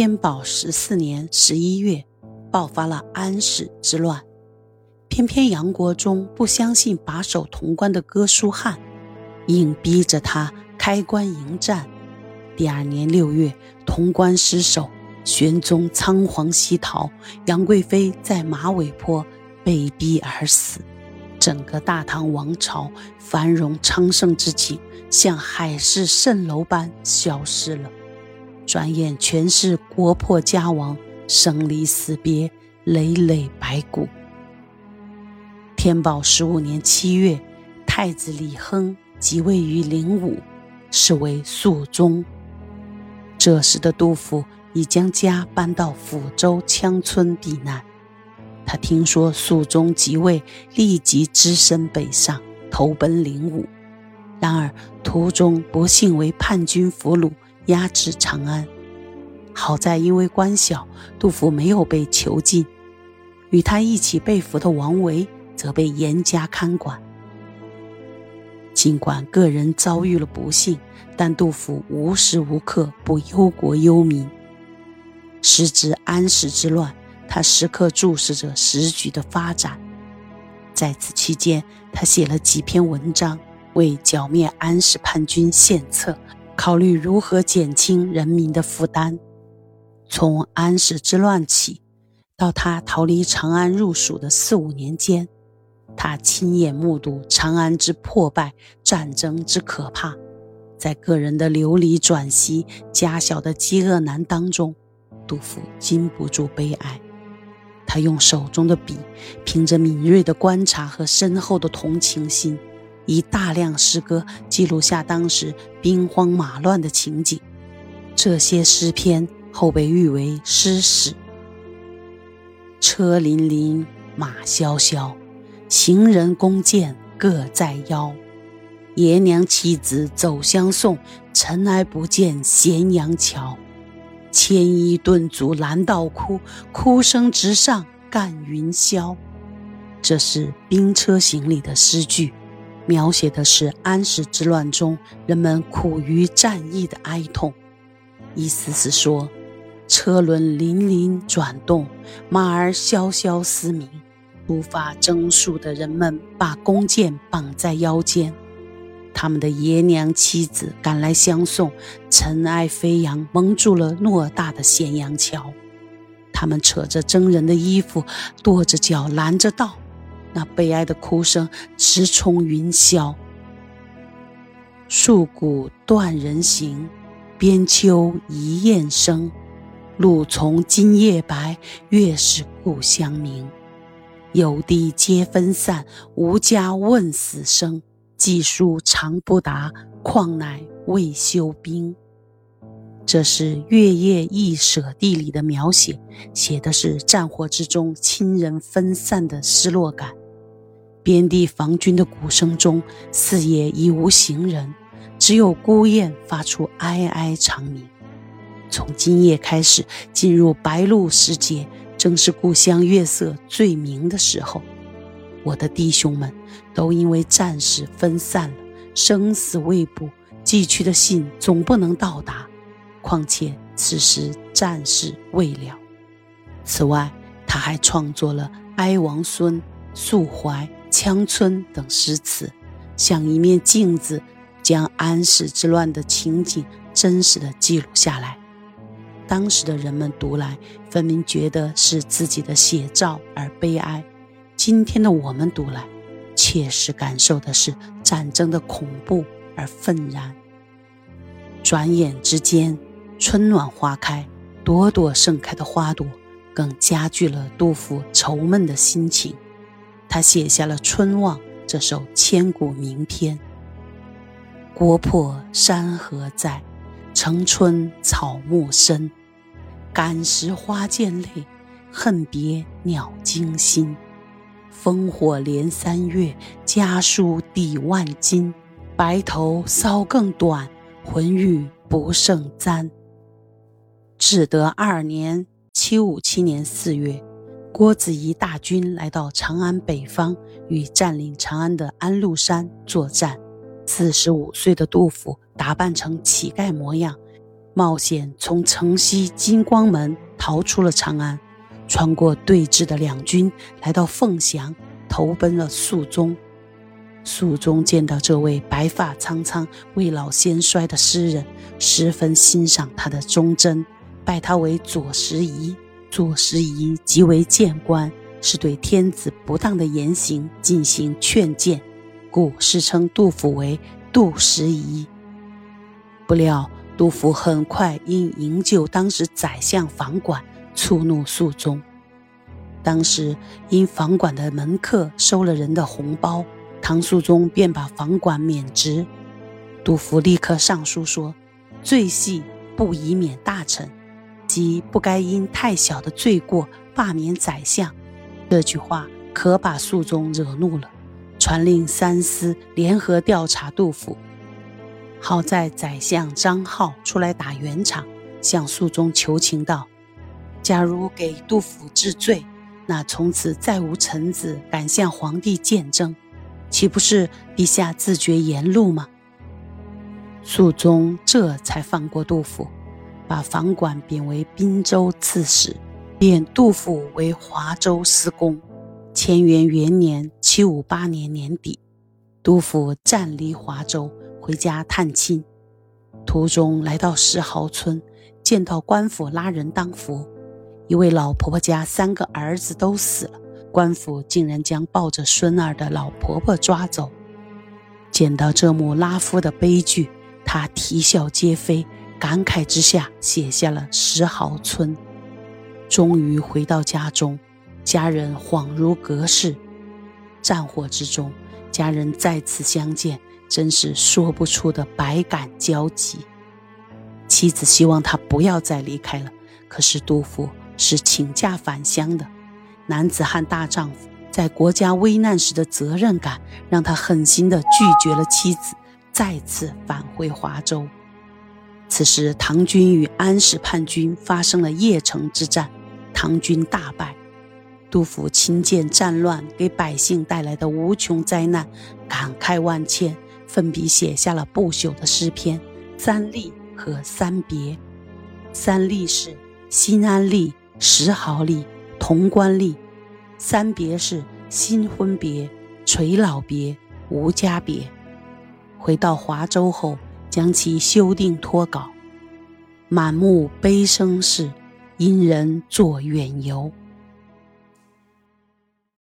天宝十四年十一月，爆发了安史之乱。偏偏杨国忠不相信把守潼关的哥舒翰，硬逼着他开关迎战。第二年六月，潼关失守，玄宗仓皇西逃，杨贵妃在马尾坡被逼而死。整个大唐王朝繁荣昌盛之景，像海市蜃楼般消失了。转眼全是国破家亡，生离死别，累累白骨。天宝十五年七月，太子李亨即位于灵武，是为肃宗。这时的杜甫已将家搬到抚州羌村避难。他听说肃宗即位，立即只身北上，投奔灵武。然而途中不幸为叛军俘虏，押至长安。好在因为官小，杜甫没有被囚禁。与他一起被俘的王维。则被严加看管。尽管个人遭遇了不幸，但杜甫无时无刻不忧国忧民。时值安史之乱，他时刻注视着时局的发展。在此期间，他写了几篇文章，为剿灭安史叛军献策，考虑如何减轻人民的负担。从安史之乱起，到他逃离长安入蜀的四五年间。他亲眼目睹长安之破败，战争之可怕，在个人的流离转徙、家小的饥饿难当中，杜甫禁不住悲哀。他用手中的笔，凭着敏锐的观察和深厚的同情心，以大量诗歌记录下当时兵荒马乱的情景。这些诗篇后被誉为诗史。车辚辚，马萧萧。行人弓箭各在腰，爷娘妻子走相送，尘埃不见咸阳桥。牵衣顿足拦道哭，哭声直上干云霄。这是《兵车行》里的诗句，描写的是安史之乱中人们苦于战役的哀痛。意思是说，车轮粼粼转动，马儿萧萧嘶鸣。无法征戍的人们把弓箭绑在腰间，他们的爷娘妻子赶来相送，尘埃飞扬，蒙住了偌大的咸阳桥。他们扯着征人的衣服，跺着脚拦着道，那悲哀的哭声直冲云霄。戍鼓断人行，边秋一雁声。露从今夜白，月是故乡明。有地皆分散，无家问死生。寄书长不达，况乃未休兵。这是月夜忆舍地里的描写，写的是战火之中亲人分散的失落感。边地防军的鼓声中，四野已无行人，只有孤雁发出哀哀长鸣。从今夜开始，进入白露时节。正是故乡月色最明的时候，我的弟兄们都因为战事分散了，生死未卜，寄去的信总不能到达。况且此时战事未了。此外，他还创作了《哀王孙》《宿怀》《羌村》等诗词，像一面镜子，将安史之乱的情景真实的记录下来。当时的人们读来，分明觉得是自己的写照而悲哀；今天的我们读来，切实感受的是战争的恐怖而愤然。转眼之间，春暖花开，朵朵盛开的花朵更加剧了杜甫愁闷的心情。他写下了《春望》这首千古名篇：“国破山河在，城春草木深。”感时花溅泪，恨别鸟惊心。烽火连三月，家书抵万金。白头搔更短，浑欲不胜簪。至德二年（七五七年）四月，郭子仪大军来到长安北方，与占领长安的安禄山作战。四十五岁的杜甫打扮成乞丐模样。冒险从城西金光门逃出了长安，穿过对峙的两军，来到凤翔，投奔了肃宗。肃宗见到这位白发苍苍、未老先衰的诗人，十分欣赏他的忠贞，拜他为左拾遗。左拾遗即为谏官，是对天子不当的言行进行劝谏，故世称杜甫为杜拾遗。不料杜甫很快因营救当时宰相房管，触怒肃宗。当时因房管的门客收了人的红包。唐肃宗便把房管免职，杜甫立刻上书说：“罪系不宜免大臣，即不该因太小的罪过罢免宰相。”这句话可把肃宗惹怒了，传令三司联合调查杜甫。好在宰相张浩出来打圆场，向肃宗求情道：“假如给杜甫治罪，那从此再无臣子敢向皇帝谏争。”岂不是陛下自绝言路吗？肃宗这才放过杜甫，把房管贬为滨州刺史，贬杜甫为华州司功。乾元元年（七五八年）年底，杜甫暂离华州，回家探亲。途中来到石壕村，见到官府拉人当佛，一位老婆婆家三个儿子都死了。官府竟然将抱着孙儿的老婆婆抓走，见到这幕拉夫的悲剧，他啼笑皆非，感慨之下写下了《石壕村》。终于回到家中，家人恍如隔世。战火之中，家人再次相见，真是说不出的百感交集。妻子希望他不要再离开了，可是杜甫是请假返乡的。男子汉大丈夫，在国家危难时的责任感，让他狠心地拒绝了妻子，再次返回华州。此时，唐军与安史叛军发生了邺城之战，唐军大败。杜甫亲见战乱给百姓带来的无穷灾难，感慨万千，奋笔写下了不朽的诗篇《三吏》和《三别》。三吏是新安吏、石壕吏。潼关吏，三别是新婚别、垂老别、无家别。回到华州后，将其修订脱稿。满目悲生事，因人作远游。